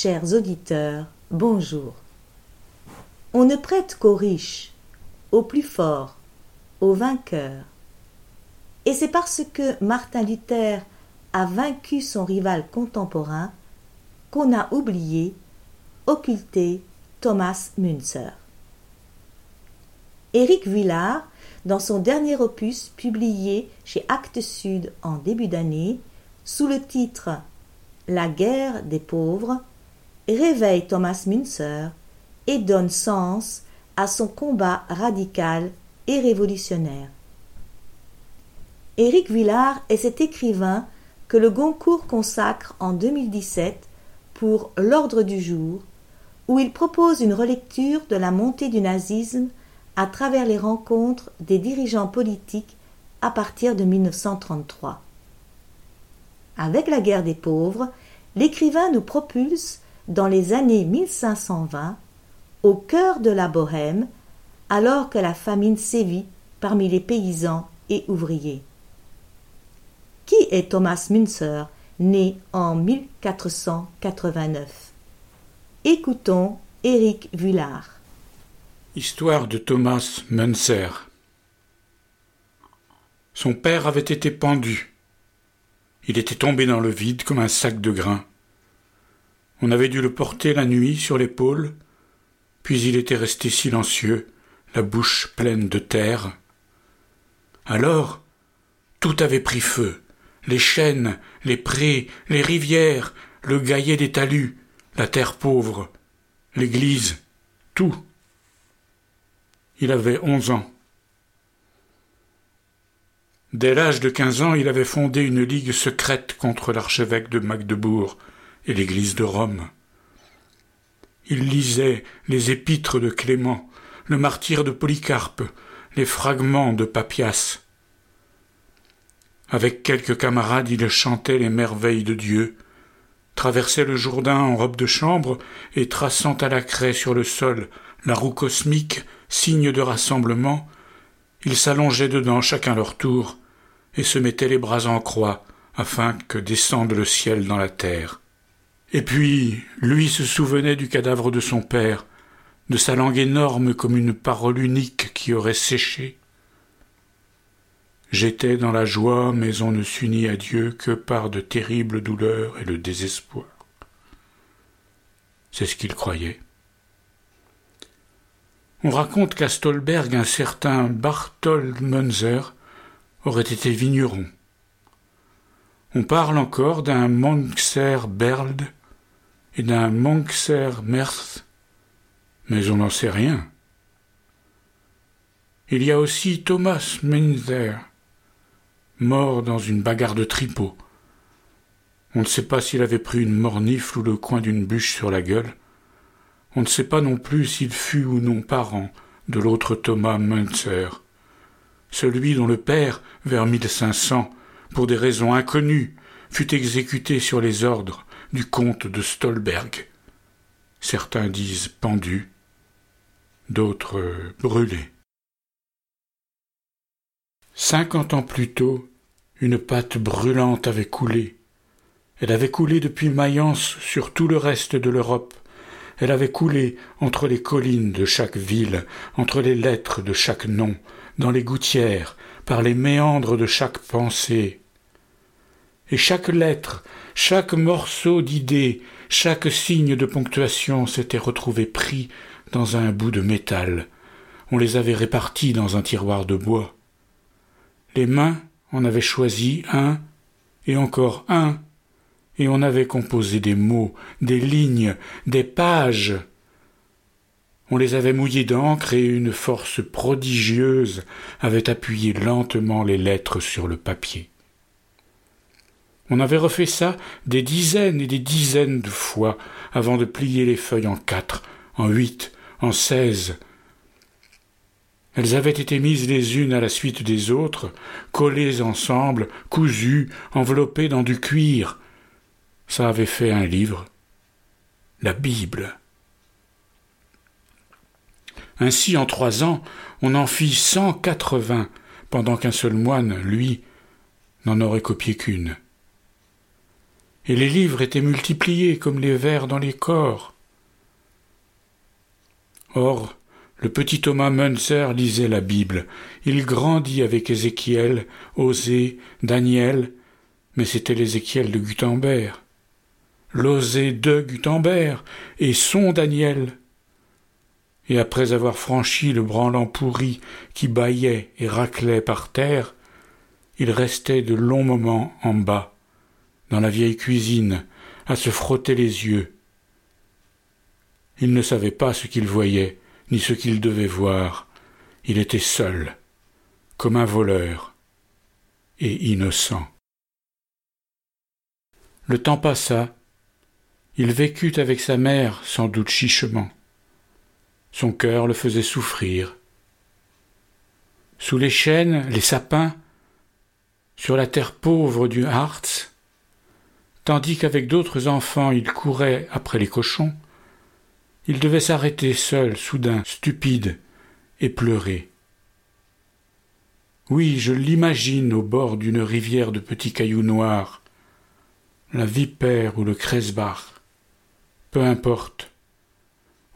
Chers auditeurs, bonjour. On ne prête qu'aux riches, aux plus forts, aux vainqueurs. Et c'est parce que Martin Luther a vaincu son rival contemporain qu'on a oublié, occulté Thomas Münzer. Éric Vuillard, dans son dernier opus publié chez Actes Sud en début d'année, sous le titre La guerre des pauvres, réveille Thomas Münzer et donne sens à son combat radical et révolutionnaire. Éric Villard est cet écrivain que le Goncourt consacre en 2017 pour L'ordre du jour, où il propose une relecture de la montée du nazisme à travers les rencontres des dirigeants politiques à partir de 1933. Avec la guerre des pauvres, l'écrivain nous propulse dans les années 1520 au cœur de la Bohême, alors que la famine sévit parmi les paysans et ouvriers. Qui est Thomas Münzer, né en 1489 Écoutons Éric Vuillard. Histoire de Thomas Münzer. Son père avait été pendu. Il était tombé dans le vide comme un sac de grains. On avait dû le porter la nuit sur l'épaule, puis il était resté silencieux, la bouche pleine de terre. Alors, tout avait pris feu. Les chênes, les prés, les rivières, le gaillet des talus, la terre pauvre, l'église, tout. Il avait onze ans. Dès l'âge de quinze ans, il avait fondé une ligue secrète contre l'archevêque de Magdebourg et l'église de Rome. Il lisait les épîtres de Clément, le martyr de Polycarpe, les fragments de Papias. Avec quelques camarades, il chantait les merveilles de Dieu, traversait le Jourdain en robe de chambre et traçant à la craie sur le sol la roue cosmique, signe de rassemblement, ils s'allongeaient dedans chacun leur tour et se mettaient les bras en croix afin que descende le ciel dans la terre. Et puis, lui se souvenait du cadavre de son père, de sa langue énorme comme une parole unique qui aurait séché. J'étais dans la joie, mais on ne s'unit à Dieu que par de terribles douleurs et le désespoir. C'est ce qu'il croyait. On raconte qu'à Stolberg, un certain Barthold Münzer aurait été vigneron. On parle encore d'un Monkser Berld et d'un Monkser Merth, mais on n'en sait rien. Il y a aussi Thomas Münzer, mort dans une bagarre de tripot. On ne sait pas s'il avait pris une mornifle ou le coin d'une bûche sur la gueule. On ne sait pas non plus s'il fut ou non parent de l'autre Thomas Münzer, celui dont le père, vers 1500, pour des raisons inconnues, fut exécuté sur les ordres du comte de Stolberg. Certains disent pendu, d'autres brûlé. Cinquante ans plus tôt, une pâte brûlante avait coulé. Elle avait coulé depuis Mayence sur tout le reste de l'Europe. Elle avait coulé entre les collines de chaque ville, entre les lettres de chaque nom, dans les gouttières, par les méandres de chaque pensée. Et chaque lettre, chaque morceau d'idée, chaque signe de ponctuation s'était retrouvé pris dans un bout de métal. On les avait répartis dans un tiroir de bois. Les mains en avaient choisi un, et encore un, et on avait composé des mots, des lignes, des pages. On les avait mouillés d'encre et une force prodigieuse avait appuyé lentement les lettres sur le papier. On avait refait ça des dizaines et des dizaines de fois avant de plier les feuilles en quatre, en huit, en seize. Elles avaient été mises les unes à la suite des autres, collées ensemble, cousues, enveloppées dans du cuir. Ça avait fait un livre, la Bible. Ainsi, en trois ans, on en fit cent quatre-vingts, pendant qu'un seul moine, lui, n'en aurait copié qu'une. Et les livres étaient multipliés comme les vers dans les corps. Or, le petit Thomas Munzer lisait la Bible. Il grandit avec Ézéchiel, Osée, Daniel, mais c'était l'Ézéchiel de Gutenberg, l'Osée de Gutenberg et son Daniel et après avoir franchi le branlant pourri qui bâillait et raclait par terre, il restait de longs moments en bas, dans la vieille cuisine, à se frotter les yeux. Il ne savait pas ce qu'il voyait, ni ce qu'il devait voir. Il était seul, comme un voleur, et innocent. Le temps passa. Il vécut avec sa mère, sans doute chichement. Son cœur le faisait souffrir. Sous les chênes, les sapins, sur la terre pauvre du Harz, tandis qu'avec d'autres enfants il courait après les cochons, il devait s'arrêter seul, soudain, stupide, et pleurer. Oui, je l'imagine au bord d'une rivière de petits cailloux noirs, la vipère ou le Kresbach, peu importe,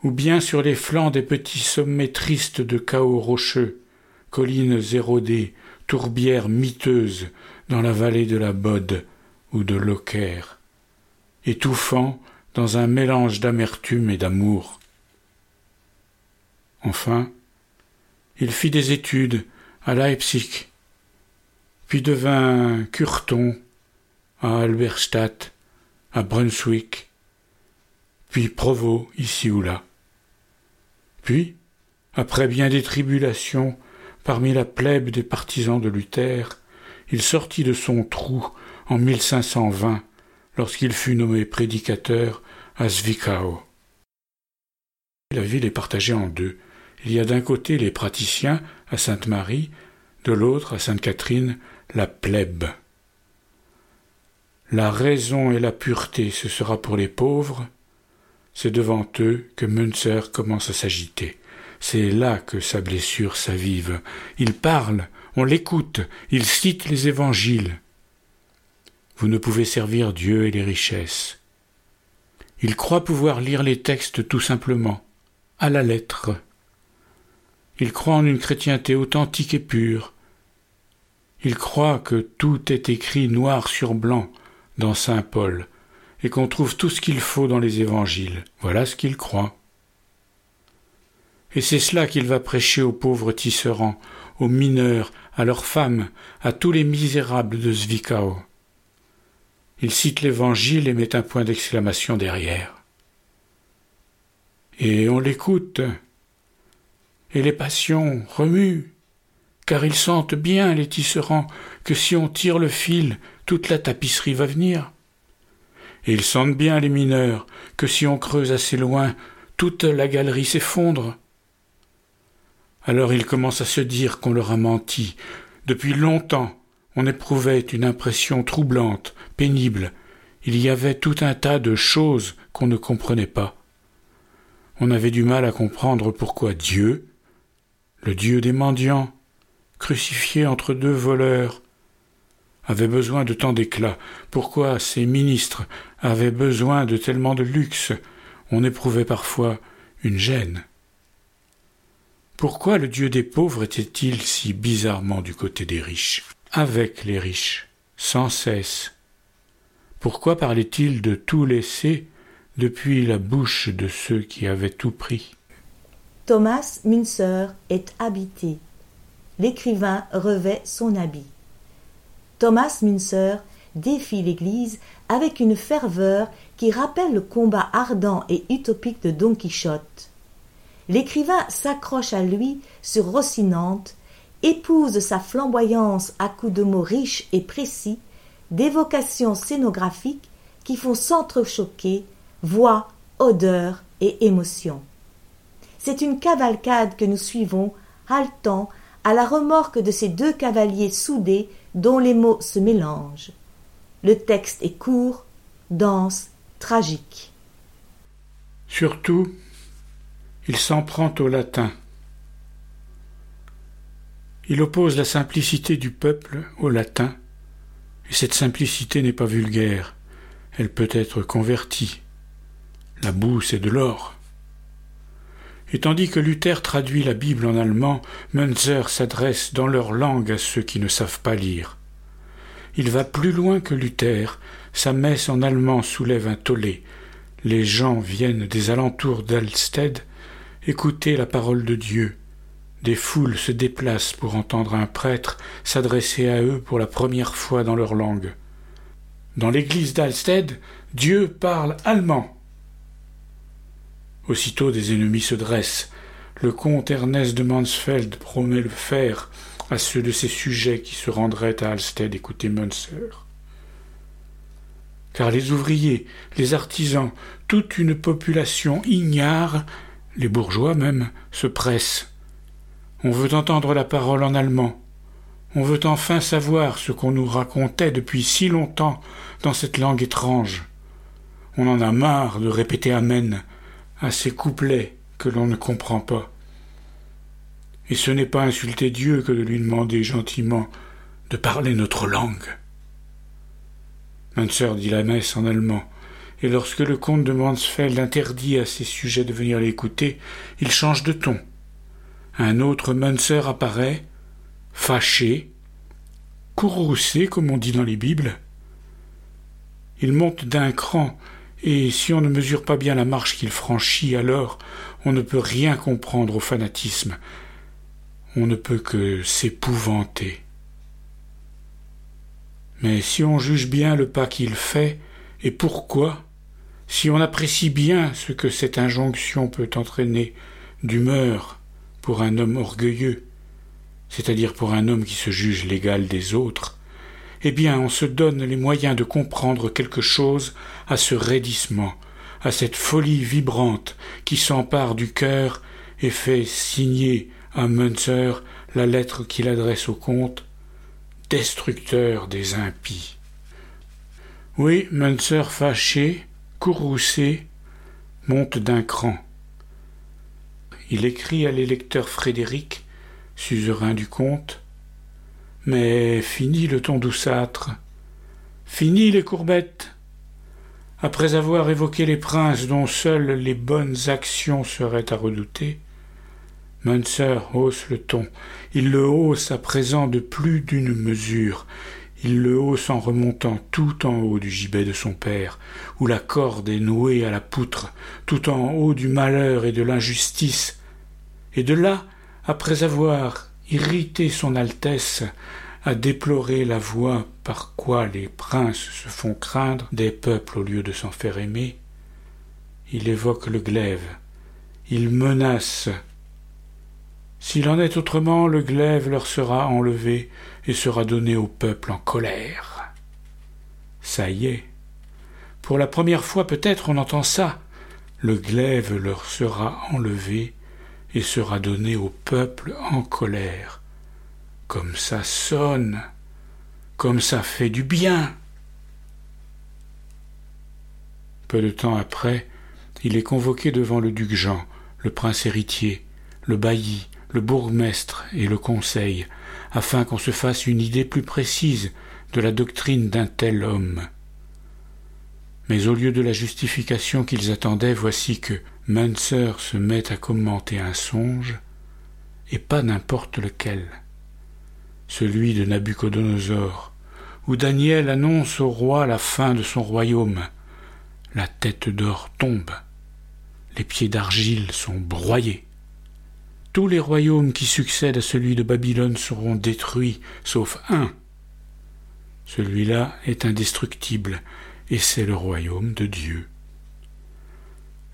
ou bien sur les flancs des petits sommets tristes de chaos rocheux, collines érodées, tourbières miteuses dans la vallée de la Bode ou de l'Oker, étouffant dans un mélange d'amertume et d'amour. Enfin, il fit des études à Leipzig, puis devint curton à Alberstadt, à Brunswick, puis provost ici ou là. Puis, après bien des tribulations, parmi la plèbe des partisans de Luther, il sortit de son trou en 1520, lorsqu'il fut nommé prédicateur à Zwickau. La ville est partagée en deux. Il y a d'un côté les praticiens à Sainte-Marie, de l'autre à Sainte-Catherine, la plèbe. La raison et la pureté, ce sera pour les pauvres, c'est devant eux que Münzer commence à s'agiter. C'est là que sa blessure s'avive. Il parle, on l'écoute, il cite les évangiles. Vous ne pouvez servir Dieu et les richesses. Il croit pouvoir lire les textes tout simplement, à la lettre. Il croit en une chrétienté authentique et pure. Il croit que tout est écrit noir sur blanc dans Saint Paul, et qu'on trouve tout ce qu'il faut dans les évangiles. Voilà ce qu'il croit. Et c'est cela qu'il va prêcher aux pauvres tisserands, aux mineurs, à leurs femmes, à tous les misérables de Zwickau. Il cite l'évangile et met un point d'exclamation derrière. Et on l'écoute. Et les passions remuent, car ils sentent bien, les tisserands, que si on tire le fil, toute la tapisserie va venir et ils sentent bien, les mineurs, que si on creuse assez loin, toute la galerie s'effondre. Alors ils commencent à se dire qu'on leur a menti. Depuis longtemps, on éprouvait une impression troublante, pénible. Il y avait tout un tas de choses qu'on ne comprenait pas. On avait du mal à comprendre pourquoi Dieu, le Dieu des mendiants, crucifié entre deux voleurs, avait besoin de tant d'éclat, pourquoi ces ministres avaient besoin de tellement de luxe, on éprouvait parfois une gêne. Pourquoi le Dieu des pauvres était-il si bizarrement du côté des riches, avec les riches, sans cesse, Pourquoi parlait-il de tout laisser depuis la bouche de ceux qui avaient tout pris? Thomas Münzer est habité. L'écrivain revêt son habit. Thomas Münzer défie l'Église avec une ferveur qui rappelle le combat ardent et utopique de Don Quichotte. L'écrivain s'accroche à lui sur Rocinante, épouse sa flamboyance à coups de mots riches et précis, d'évocations scénographiques qui font s'entrechoquer voix, odeur et émotion. C'est une cavalcade que nous suivons, haletant, à la remorque de ces deux cavaliers soudés dont les mots se mélangent. Le texte est court, dense, tragique. Surtout, il s'en prend au latin. Il oppose la simplicité du peuple au latin, et cette simplicité n'est pas vulgaire, elle peut être convertie. La boue, c'est de l'or. Et tandis que Luther traduit la Bible en allemand, Münzer s'adresse dans leur langue à ceux qui ne savent pas lire. Il va plus loin que Luther, sa messe en allemand soulève un tollé. Les gens viennent des alentours d'Alsted écouter la parole de Dieu. Des foules se déplacent pour entendre un prêtre s'adresser à eux pour la première fois dans leur langue. Dans l'église d'Alsted, Dieu parle allemand. Aussitôt des ennemis se dressent. Le comte Ernest de Mansfeld promet le fer à ceux de ses sujets qui se rendraient à Alsted écouter Munzer. Car les ouvriers, les artisans, toute une population ignare, les bourgeois même, se pressent. On veut entendre la parole en allemand. On veut enfin savoir ce qu'on nous racontait depuis si longtemps dans cette langue étrange. On en a marre de répéter Amen à ces couplets que l'on ne comprend pas. Et ce n'est pas insulter Dieu que de lui demander gentiment de parler notre langue. Manser dit la messe en allemand, et lorsque le comte de Mansfeld interdit à ses sujets de venir l'écouter, il change de ton. Un autre Munzer apparaît, fâché, courroucé, comme on dit dans les Bibles. Il monte d'un cran et si on ne mesure pas bien la marche qu'il franchit, alors on ne peut rien comprendre au fanatisme, on ne peut que s'épouvanter. Mais si on juge bien le pas qu'il fait, et pourquoi, si on apprécie bien ce que cette injonction peut entraîner d'humeur pour un homme orgueilleux, c'est-à-dire pour un homme qui se juge l'égal des autres, eh bien on se donne les moyens de comprendre quelque chose à ce raidissement, à cette folie vibrante qui s'empare du cœur et fait signer à Munzer la lettre qu'il adresse au comte Destructeur des impies. Oui, Munzer fâché, courroucé, monte d'un cran. Il écrit à l'électeur Frédéric, suzerain du comte, mais fini le ton douceâtre, fini les courbettes. Après avoir évoqué les princes dont seules les bonnes actions seraient à redouter, Munzer hausse le ton. Il le hausse à présent de plus d'une mesure. Il le hausse en remontant tout en haut du gibet de son père, où la corde est nouée à la poutre, tout en haut du malheur et de l'injustice. Et de là, après avoir irrité son Altesse, à déplorer la voie par quoi les princes se font craindre des peuples au lieu de s'en faire aimer, il évoque le glaive, il menace. S'il en est autrement, le glaive leur sera enlevé et sera donné au peuple en colère. Ça y est. Pour la première fois peut-être on entend ça. Le glaive leur sera enlevé et sera donné au peuple en colère. Comme ça sonne, comme ça fait du bien. Peu de temps après, il est convoqué devant le duc Jean, le prince héritier, le bailli, le bourgmestre et le conseil, afin qu'on se fasse une idée plus précise de la doctrine d'un tel homme. Mais au lieu de la justification qu'ils attendaient, voici que Munzer se met à commenter un songe, et pas n'importe lequel celui de Nabuchodonosor, où Daniel annonce au roi la fin de son royaume. La tête d'or tombe, les pieds d'argile sont broyés. Tous les royaumes qui succèdent à celui de Babylone seront détruits, sauf un. Celui-là est indestructible, et c'est le royaume de Dieu.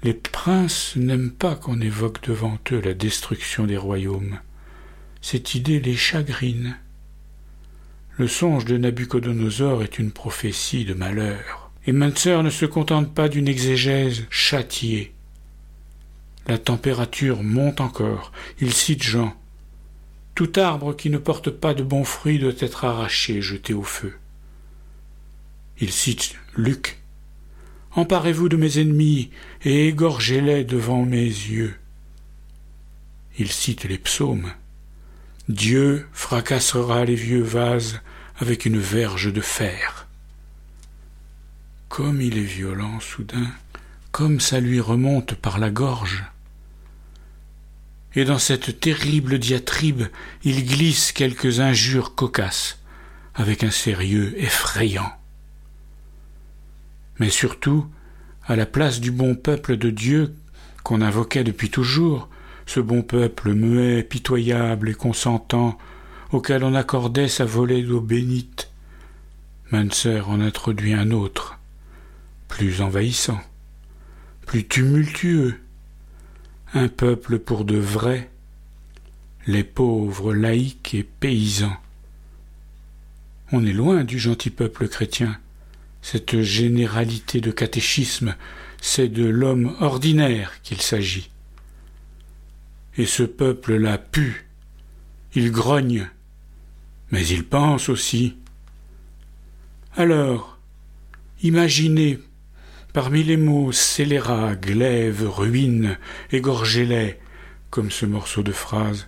Les princes n'aiment pas qu'on évoque devant eux la destruction des royaumes. Cette idée les chagrine. Le songe de Nabuchodonosor est une prophétie de malheur, et Manser ne se contente pas d'une exégèse châtiée. La température monte encore. Il cite Jean. Tout arbre qui ne porte pas de bons fruits doit être arraché, jeté au feu. Il cite Luc. Emparez-vous de mes ennemis et égorgez-les devant mes yeux. Il cite les psaumes. Dieu fracassera les vieux vases avec une verge de fer. Comme il est violent soudain, comme ça lui remonte par la gorge et dans cette terrible diatribe il glisse quelques injures cocasses, avec un sérieux effrayant. Mais surtout, à la place du bon peuple de Dieu qu'on invoquait depuis toujours, ce bon peuple muet, pitoyable et consentant, auquel on accordait sa volée d'eau bénite, Manser en introduit un autre, plus envahissant, plus tumultueux, un peuple pour de vrais, les pauvres laïcs et paysans. On est loin du gentil peuple chrétien. Cette généralité de catéchisme, c'est de l'homme ordinaire qu'il s'agit. Et ce peuple-là pue, il grogne, mais il pense aussi. Alors, imaginez Parmi les mots scélérat, glaive, ruine, égorgez-les, comme ce morceau de phrase,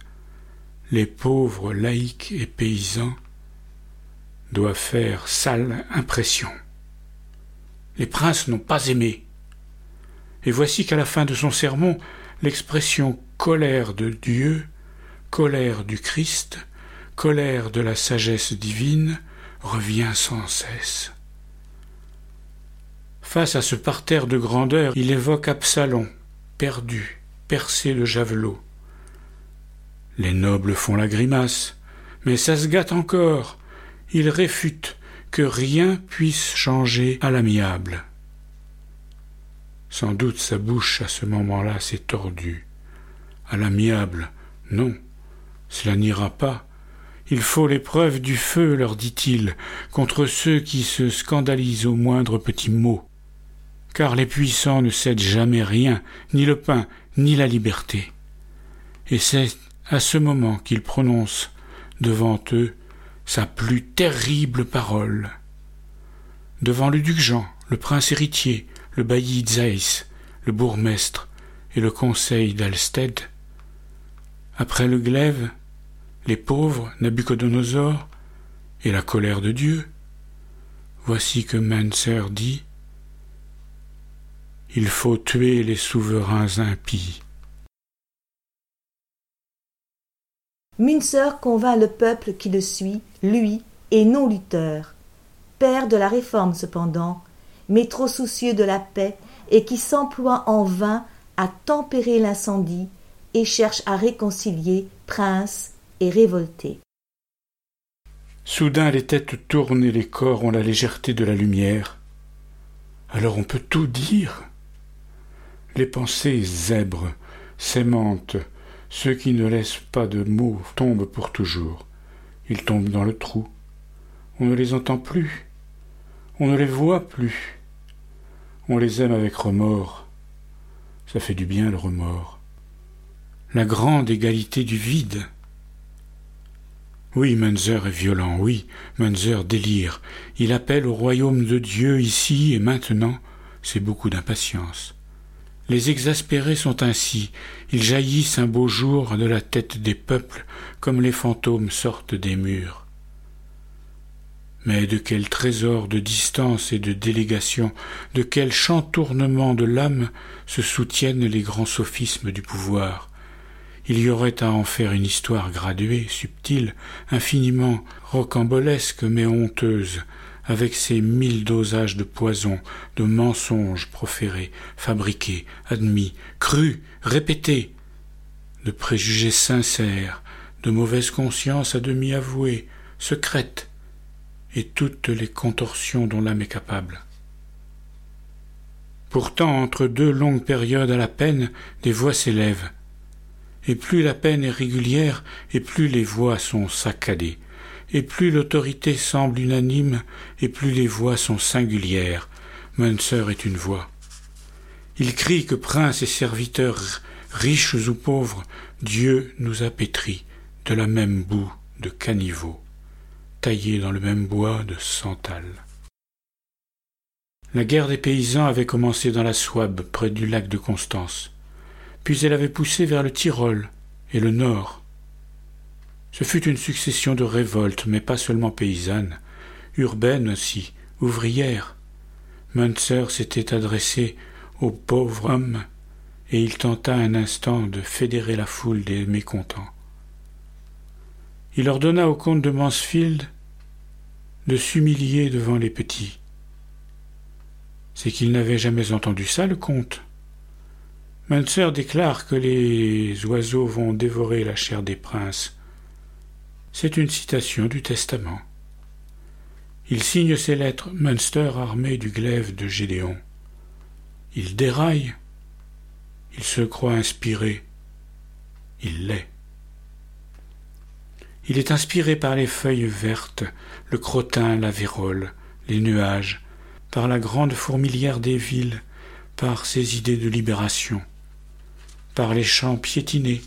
les pauvres laïcs et paysans doivent faire sale impression. Les princes n'ont pas aimé. Et voici qu'à la fin de son sermon, l'expression colère de Dieu, colère du Christ, colère de la sagesse divine revient sans cesse. Face à ce parterre de grandeur, il évoque Absalom, perdu, percé de javelot. Les nobles font la grimace, mais ça se gâte encore. Ils réfutent que rien puisse changer à l'amiable. Sans doute sa bouche à ce moment-là s'est tordue. À l'amiable, non, cela n'ira pas. Il faut l'épreuve du feu, leur dit-il, contre ceux qui se scandalisent au moindre petit mot car les puissants ne cèdent jamais rien, ni le pain, ni la liberté. Et c'est à ce moment qu'il prononce devant eux sa plus terrible parole. Devant le duc Jean, le prince héritier, le bailli Zeiss, le bourgmestre et le conseil d'Alsted, après le glaive, les pauvres, Nabuchodonosor et la colère de Dieu, voici que Manser dit il faut tuer les souverains impies. Münzer convainc le peuple qui le suit, lui, et non Luther, père de la réforme cependant, mais trop soucieux de la paix et qui s'emploie en vain à tempérer l'incendie et cherche à réconcilier prince et révolté. Soudain les têtes tournent et les corps ont la légèreté de la lumière. Alors on peut tout dire. Les pensées zèbres, s'aimantent, ceux qui ne laissent pas de mots tombent pour toujours. Ils tombent dans le trou. On ne les entend plus. On ne les voit plus. On les aime avec remords. Ça fait du bien le remords. La grande égalité du vide. Oui, Munzer est violent, oui, Munzer délire. Il appelle au royaume de Dieu ici et maintenant. C'est beaucoup d'impatience. Les exaspérés sont ainsi, ils jaillissent un beau jour de la tête des peuples comme les fantômes sortent des murs. Mais de quel trésor de distance et de délégation, de quel chantournement de l'âme se soutiennent les grands sophismes du pouvoir? Il y aurait à en faire une histoire graduée, subtile, infiniment rocambolesque mais honteuse, avec ses mille dosages de poison, de mensonges proférés, fabriqués, admis, crus, répétés, de préjugés sincères, de mauvaises consciences à demi avouées, secrètes, et toutes les contorsions dont l'âme est capable. Pourtant, entre deux longues périodes à la peine, des voix s'élèvent. Et plus la peine est régulière, et plus les voix sont saccadées, et plus l'autorité semble unanime, et plus les voix sont singulières. Munzer est une voix. Il crie que princes et serviteurs, riches ou pauvres, Dieu nous a pétris de la même boue de caniveau, taillés dans le même bois de santal. La guerre des paysans avait commencé dans la Souabe, près du lac de Constance, puis elle avait poussé vers le Tyrol et le Nord, ce fut une succession de révoltes, mais pas seulement paysannes, urbaines aussi, ouvrières. Munzer s'était adressé aux pauvres hommes, et il tenta un instant de fédérer la foule des mécontents. Il ordonna au comte de Mansfield de s'humilier devant les petits. C'est qu'il n'avait jamais entendu ça, le comte. Munzer déclare que les oiseaux vont dévorer la chair des princes, c'est une citation du Testament. Il signe ses lettres Munster armé du glaive de Gédéon. Il déraille. Il se croit inspiré. Il l'est. Il est inspiré par les feuilles vertes, le crottin, la vérole, les nuages, par la grande fourmilière des villes, par ses idées de libération, par les champs piétinés,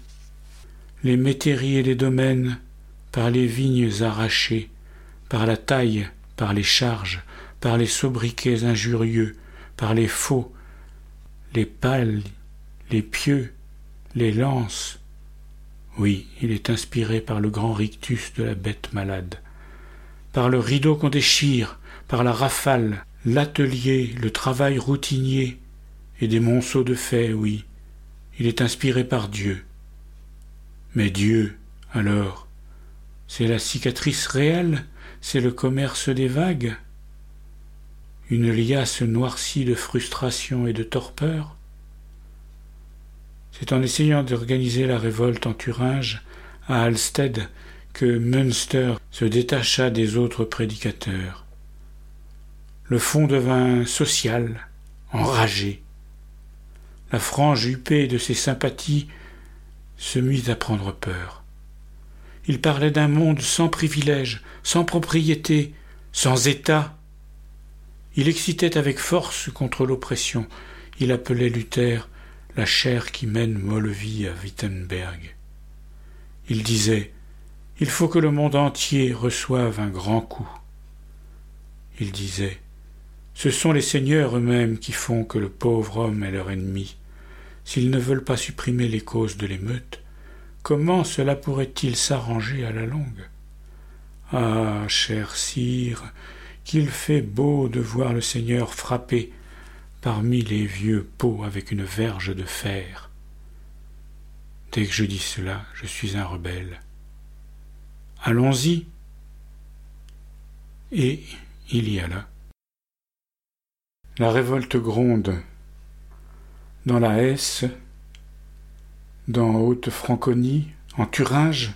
les métairies et les domaines, par les vignes arrachées, par la taille, par les charges, par les sobriquets injurieux, par les faux, les pales, les pieux, les lances. Oui, il est inspiré par le grand rictus de la bête malade, par le rideau qu'on déchire, par la rafale, l'atelier, le travail routinier, et des monceaux de faits, oui, il est inspiré par Dieu. Mais Dieu, alors, c'est la cicatrice réelle, c'est le commerce des vagues, une liasse noircie de frustration et de torpeur. C'est en essayant d'organiser la révolte en Thuringe, à Alsted, que Münster se détacha des autres prédicateurs. Le fond devint social, enragé. La frange huppée de ses sympathies se mit à prendre peur. Il parlait d'un monde sans privilèges, sans propriété, sans État. Il excitait avec force contre l'oppression. Il appelait Luther la chair qui mène Mollevie à Wittenberg. Il disait Il faut que le monde entier reçoive un grand coup. Il disait Ce sont les seigneurs eux-mêmes qui font que le pauvre homme est leur ennemi. S'ils ne veulent pas supprimer les causes de l'émeute, Comment cela pourrait-il s'arranger à la longue? Ah, cher sire, qu'il fait beau de voir le Seigneur frapper parmi les vieux pots avec une verge de fer. Dès que je dis cela, je suis un rebelle. Allons-y. Et il y a là. La révolte gronde. Dans la Hesse, dans Haute-Franconie, en Thuringe,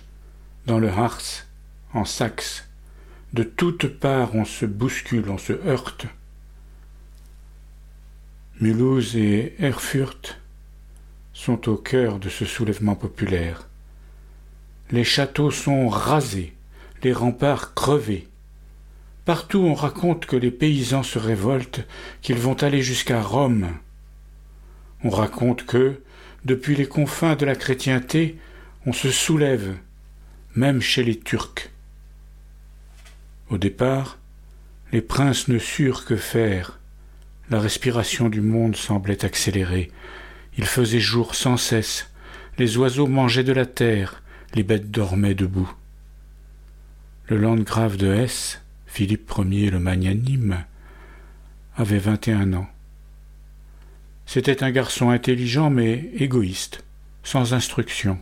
dans le Harz, en Saxe. De toutes parts on se bouscule, on se heurte. Mulhouse et Erfurt sont au cœur de ce soulèvement populaire. Les châteaux sont rasés, les remparts crevés. Partout on raconte que les paysans se révoltent, qu'ils vont aller jusqu'à Rome. On raconte que, depuis les confins de la chrétienté, on se soulève, même chez les Turcs. Au départ, les princes ne surent que faire. La respiration du monde semblait accélérée. Il faisait jour sans cesse. Les oiseaux mangeaient de la terre, les bêtes dormaient debout. Le landgrave de Hesse, Philippe Ier le magnanime, avait vingt et un ans. C'était un garçon intelligent mais égoïste, sans instruction.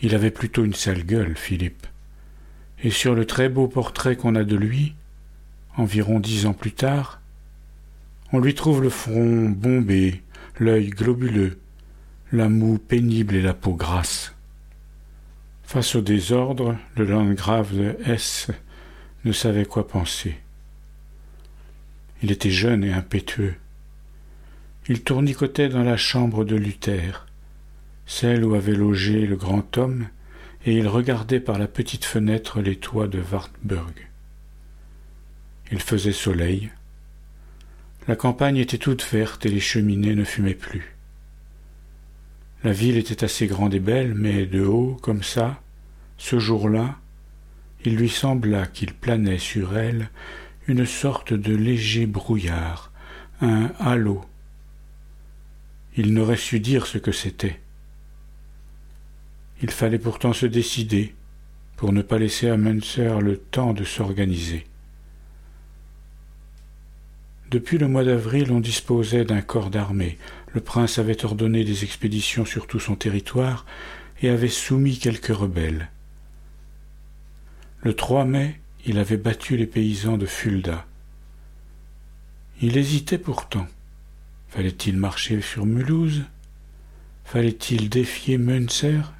Il avait plutôt une sale gueule, Philippe. Et sur le très beau portrait qu'on a de lui, environ dix ans plus tard, on lui trouve le front bombé, l'œil globuleux, la moue pénible et la peau grasse. Face au désordre, le landgrave de S ne savait quoi penser. Il était jeune et impétueux. Il tournicotait dans la chambre de Luther, celle où avait logé le grand homme, et il regardait par la petite fenêtre les toits de Wartburg. Il faisait soleil. La campagne était toute verte et les cheminées ne fumaient plus. La ville était assez grande et belle, mais de haut, comme ça, ce jour-là, il lui sembla qu'il planait sur elle une sorte de léger brouillard, un halo. Il n'aurait su dire ce que c'était. Il fallait pourtant se décider pour ne pas laisser à Munzer le temps de s'organiser. Depuis le mois d'avril, on disposait d'un corps d'armée. Le prince avait ordonné des expéditions sur tout son territoire et avait soumis quelques rebelles. Le 3 mai, il avait battu les paysans de Fulda. Il hésitait pourtant. Fallait-il marcher sur Mulhouse? Fallait-il défier Münzer?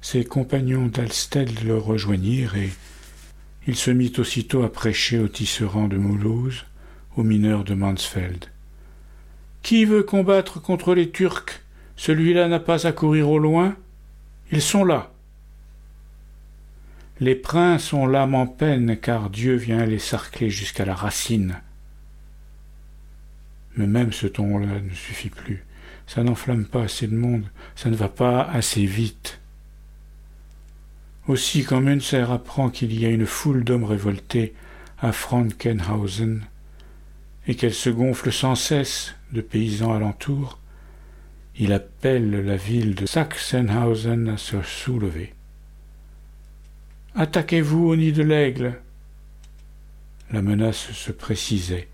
Ses compagnons d'Alsted le rejoignirent et il se mit aussitôt à prêcher aux tisserands de Mulhouse, aux mineurs de Mansfeld. Qui veut combattre contre les Turcs? Celui-là n'a pas à courir au loin? Ils sont là. Les princes ont l'âme en peine, car Dieu vient les sarcler jusqu'à la racine. Mais même ce ton-là ne suffit plus. Ça n'enflamme pas assez de monde, ça ne va pas assez vite. Aussi, quand Münzer apprend qu'il y a une foule d'hommes révoltés à Frankenhausen, et qu'elle se gonfle sans cesse de paysans alentours, il appelle la ville de Sachsenhausen à se soulever. Attaquez-vous au nid de l'aigle. La menace se précisait.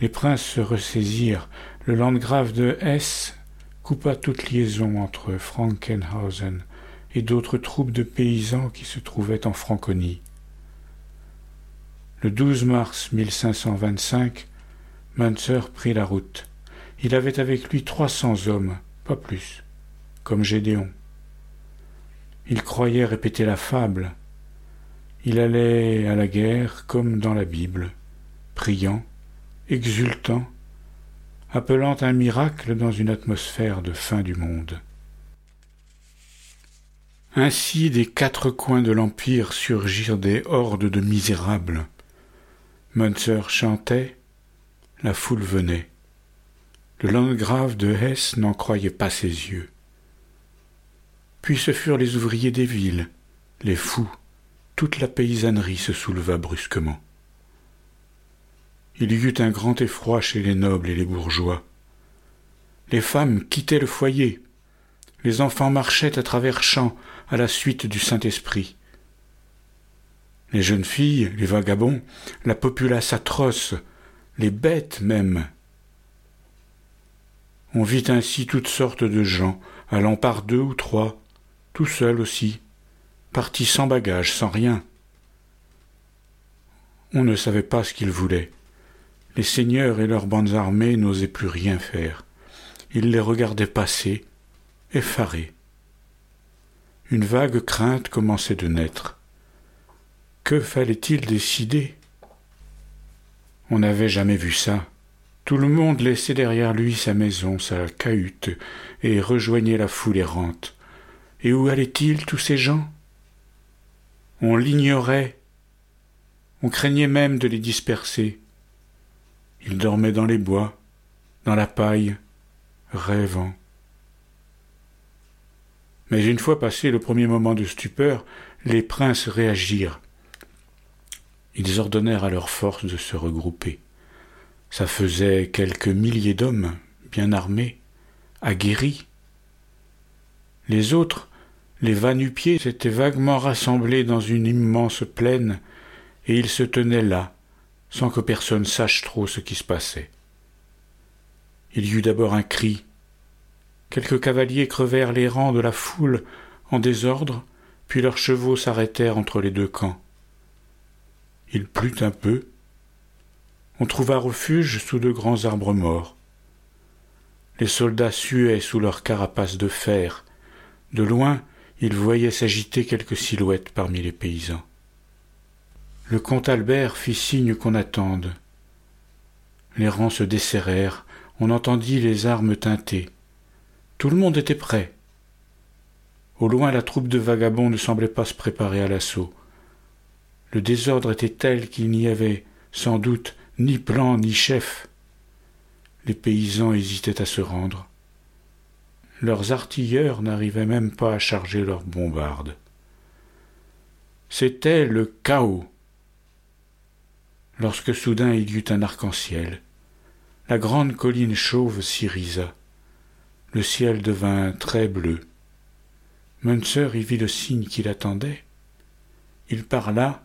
Les princes se ressaisirent. Le landgrave de Hesse coupa toute liaison entre Frankenhausen et d'autres troupes de paysans qui se trouvaient en Franconie. Le 12 mars 1525, Münzer prit la route. Il avait avec lui trois cents hommes, pas plus, comme Gédéon. Il croyait répéter la fable il allait à la guerre comme dans la Bible, priant, exultant, appelant un miracle dans une atmosphère de fin du monde. Ainsi des quatre coins de l'Empire surgirent des hordes de misérables. Münzer chantait, la foule venait. Le landgrave de Hesse n'en croyait pas ses yeux. Puis ce furent les ouvriers des villes, les fous, toute la paysannerie se souleva brusquement. Il y eut un grand effroi chez les nobles et les bourgeois. Les femmes quittaient le foyer. Les enfants marchaient à travers champs à la suite du Saint-Esprit. Les jeunes filles, les vagabonds, la populace atroce, les bêtes même. On vit ainsi toutes sortes de gens, allant par deux ou trois, tout seuls aussi, parti sans bagage, sans rien. On ne savait pas ce qu'ils voulaient. Les seigneurs et leurs bandes armées n'osaient plus rien faire. Ils les regardaient passer, effarés. Une vague crainte commençait de naître. Que fallait-il décider? On n'avait jamais vu ça. Tout le monde laissait derrière lui sa maison, sa cahute, et rejoignait la foule errante. Et où allaient-ils tous ces gens? On l'ignorait, on craignait même de les disperser. Ils dormaient dans les bois, dans la paille, rêvant. Mais une fois passé le premier moment de stupeur, les princes réagirent. Ils ordonnèrent à leurs forces de se regrouper. Ça faisait quelques milliers d'hommes, bien armés, aguerris. Les autres les va-nu-pieds s'étaient vaguement rassemblés dans une immense plaine, et ils se tenaient là, sans que personne sache trop ce qui se passait. Il y eut d'abord un cri. Quelques cavaliers crevèrent les rangs de la foule en désordre, puis leurs chevaux s'arrêtèrent entre les deux camps. Il plut un peu. On trouva refuge sous de grands arbres morts. Les soldats suaient sous leurs carapaces de fer. De loin, ils voyaient s'agiter quelques silhouettes parmi les paysans. Le comte Albert fit signe qu'on attende. Les rangs se desserrèrent, on entendit les armes teinter. Tout le monde était prêt. Au loin, la troupe de vagabonds ne semblait pas se préparer à l'assaut. Le désordre était tel qu'il n'y avait sans doute ni plan ni chef. Les paysans hésitaient à se rendre. Leurs artilleurs n'arrivaient même pas à charger leurs bombardes. C'était le chaos. Lorsque soudain il y eut un arc-en-ciel, la grande colline chauve s'irisa. Le ciel devint très bleu. Munzer y vit le signe qu'il attendait. Il parla,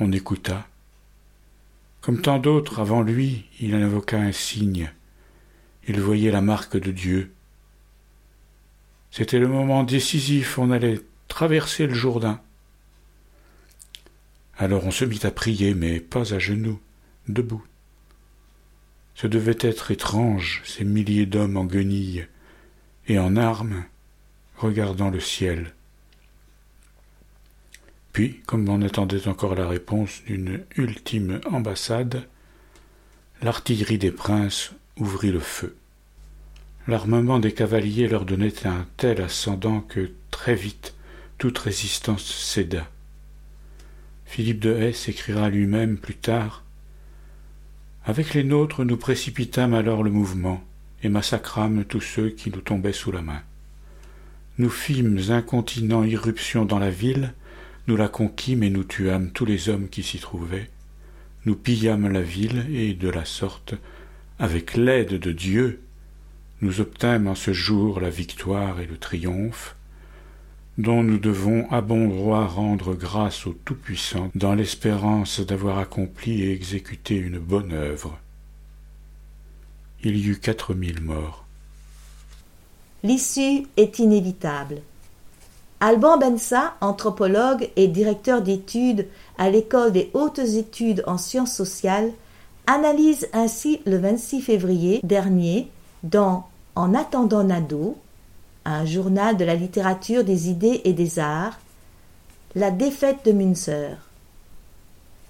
on écouta. Comme tant d'autres avant lui, il invoqua un signe. Il voyait la marque de Dieu. C'était le moment décisif, on allait traverser le Jourdain. Alors on se mit à prier, mais pas à genoux, debout. Ce devait être étrange, ces milliers d'hommes en guenilles et en armes, regardant le ciel. Puis, comme on attendait encore la réponse d'une ultime ambassade, l'artillerie des princes ouvrit le feu. L'armement des cavaliers leur donnait un tel ascendant que, très vite, toute résistance céda. Philippe de Hesse écrira lui-même plus tard avec les nôtres, nous précipitâmes alors le mouvement et massacrâmes tous ceux qui nous tombaient sous la main. Nous fîmes incontinent irruption dans la ville, nous la conquîmes et nous tuâmes tous les hommes qui s'y trouvaient. Nous pillâmes la ville et, de la sorte, avec l'aide de Dieu, nous obtîmes en ce jour la victoire et le triomphe, dont nous devons à bon droit rendre grâce au Tout-Puissant dans l'espérance d'avoir accompli et exécuté une bonne œuvre. Il y eut quatre mille morts. L'issue est inévitable. Alban Bensa, anthropologue et directeur d'études à l'École des hautes études en sciences sociales, analyse ainsi le 26 février dernier dans En attendant Nado, un journal de la littérature, des idées et des arts, la défaite de Münzer.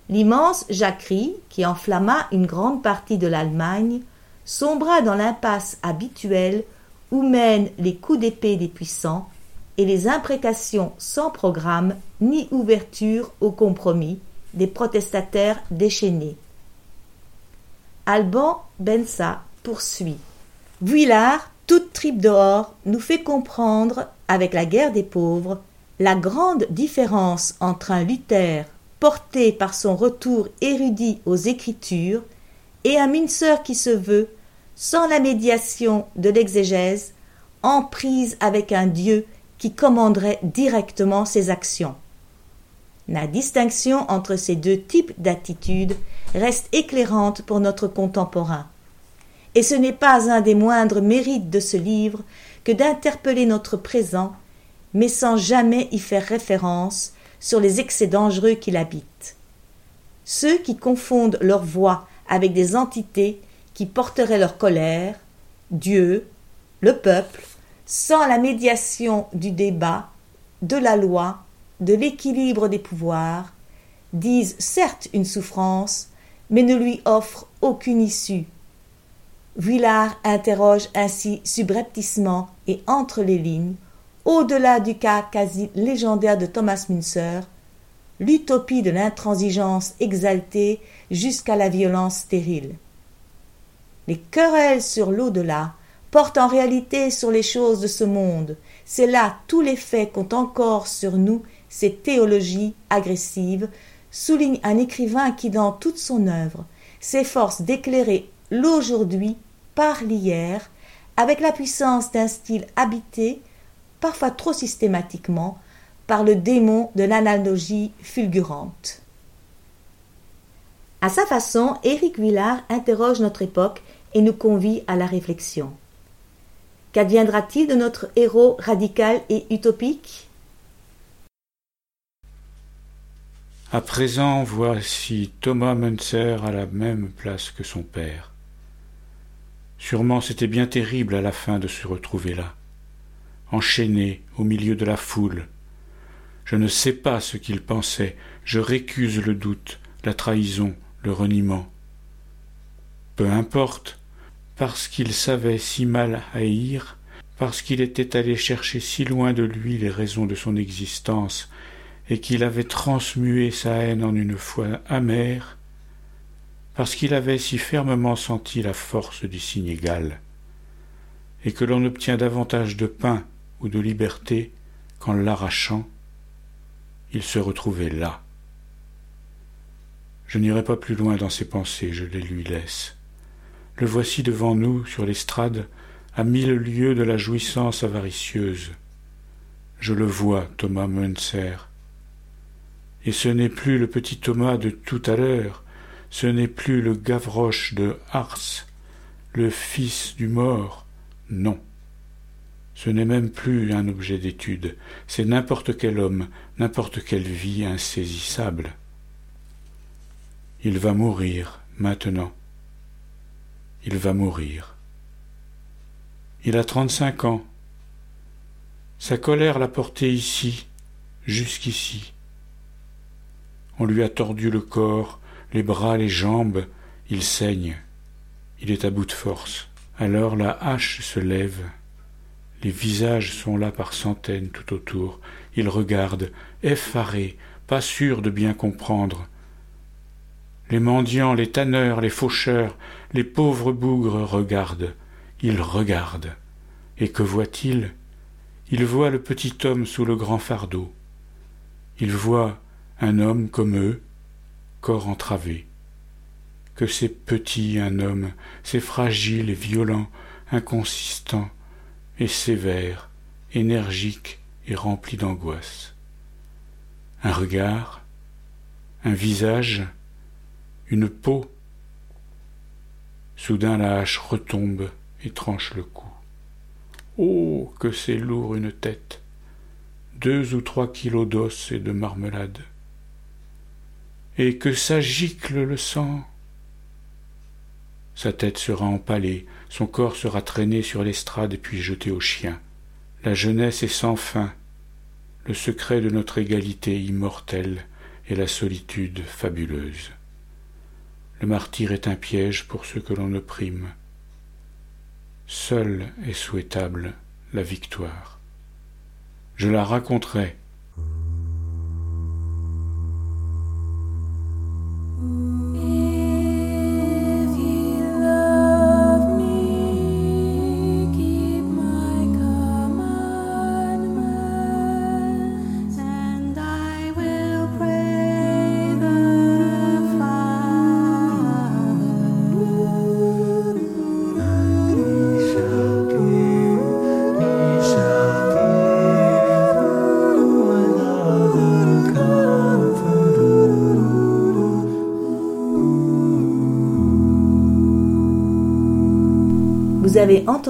L'immense jacquerie, qui enflamma une grande partie de l'Allemagne, sombra dans l'impasse habituelle où mènent les coups d'épée des puissants et les imprécations sans programme ni ouverture au compromis des protestataires déchaînés. Alban Bensa poursuit. Toute tripe dehors nous fait comprendre, avec la guerre des pauvres, la grande différence entre un Luther porté par son retour érudit aux Écritures et un Münzer qui se veut, sans la médiation de l'exégèse, en prise avec un Dieu qui commanderait directement ses actions. La distinction entre ces deux types d'attitudes reste éclairante pour notre contemporain et ce n'est pas un des moindres mérites de ce livre que d'interpeller notre présent, mais sans jamais y faire référence sur les excès dangereux qui l'habitent. Ceux qui confondent leur voix avec des entités qui porteraient leur colère, Dieu, le peuple, sans la médiation du débat, de la loi, de l'équilibre des pouvoirs, disent certes une souffrance, mais ne lui offrent aucune issue, Vuillard interroge ainsi subrepticement et entre les lignes, au-delà du cas quasi légendaire de Thomas Münzer, l'utopie de l'intransigeance exaltée jusqu'à la violence stérile. Les querelles sur l'au-delà portent en réalité sur les choses de ce monde. C'est là tous les faits qu'ont encore sur nous ces théologies agressives, souligne un écrivain qui, dans toute son œuvre, s'efforce d'éclairer l'aujourd'hui par l'hier, avec la puissance d'un style habité, parfois trop systématiquement, par le démon de l'analogie fulgurante. À sa façon, Éric Villard interroge notre époque et nous convie à la réflexion. Qu'adviendra-t-il de notre héros radical et utopique? À présent, voici Thomas Munzer à la même place que son père. Sûrement c'était bien terrible à la fin de se retrouver là, enchaîné au milieu de la foule. Je ne sais pas ce qu'il pensait, je récuse le doute, la trahison, le reniement. Peu importe, parce qu'il savait si mal haïr, parce qu'il était allé chercher si loin de lui les raisons de son existence, et qu'il avait transmué sa haine en une foi amère, parce qu'il avait si fermement senti la force du signe égal, et que l'on obtient davantage de pain ou de liberté qu'en l'arrachant, il se retrouvait là. Je n'irai pas plus loin dans ses pensées, je les lui laisse. Le voici devant nous, sur l'estrade, à mille lieues de la jouissance avaricieuse. Je le vois, Thomas Munzer. Et ce n'est plus le petit Thomas de tout à l'heure, ce n'est plus le Gavroche de Ars, le fils du mort, non. Ce n'est même plus un objet d'étude, c'est n'importe quel homme, n'importe quelle vie insaisissable. Il va mourir maintenant. Il va mourir. Il a trente-cinq ans. Sa colère l'a porté ici, jusqu'ici. On lui a tordu le corps, les bras, les jambes, il saigne. Il est à bout de force. Alors la hache se lève. Les visages sont là par centaines tout autour. Il regarde, effaré, pas sûr de bien comprendre. Les mendiants, les tanneurs, les faucheurs, les pauvres bougres regardent. Il regarde. Et que voit-il? Il voit le petit homme sous le grand fardeau. Il voit un homme comme eux, entravé. Que c'est petit un homme, c'est fragile et violent, inconsistant et sévère, énergique et rempli d'angoisse. Un regard, un visage, une peau. Soudain la hache retombe et tranche le cou. Oh, que c'est lourd une tête. Deux ou trois kilos d'os et de marmelade et que ça gicle le sang. Sa tête sera empalée, son corps sera traîné sur l'estrade puis jeté aux chiens. La jeunesse est sans fin, le secret de notre égalité immortelle et la solitude fabuleuse. Le martyr est un piège pour ceux que l'on opprime. Seule est souhaitable la victoire. Je la raconterai Vous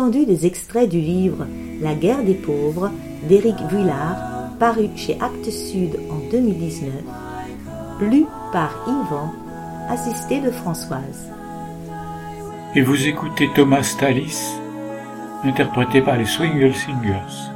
entendu des extraits du livre La guerre des pauvres d'Éric Vuillard, paru chez Actes Sud en 2019, lu par Yvan, assisté de Françoise. Et vous écoutez Thomas Tallis, interprété par les Swingle Singers.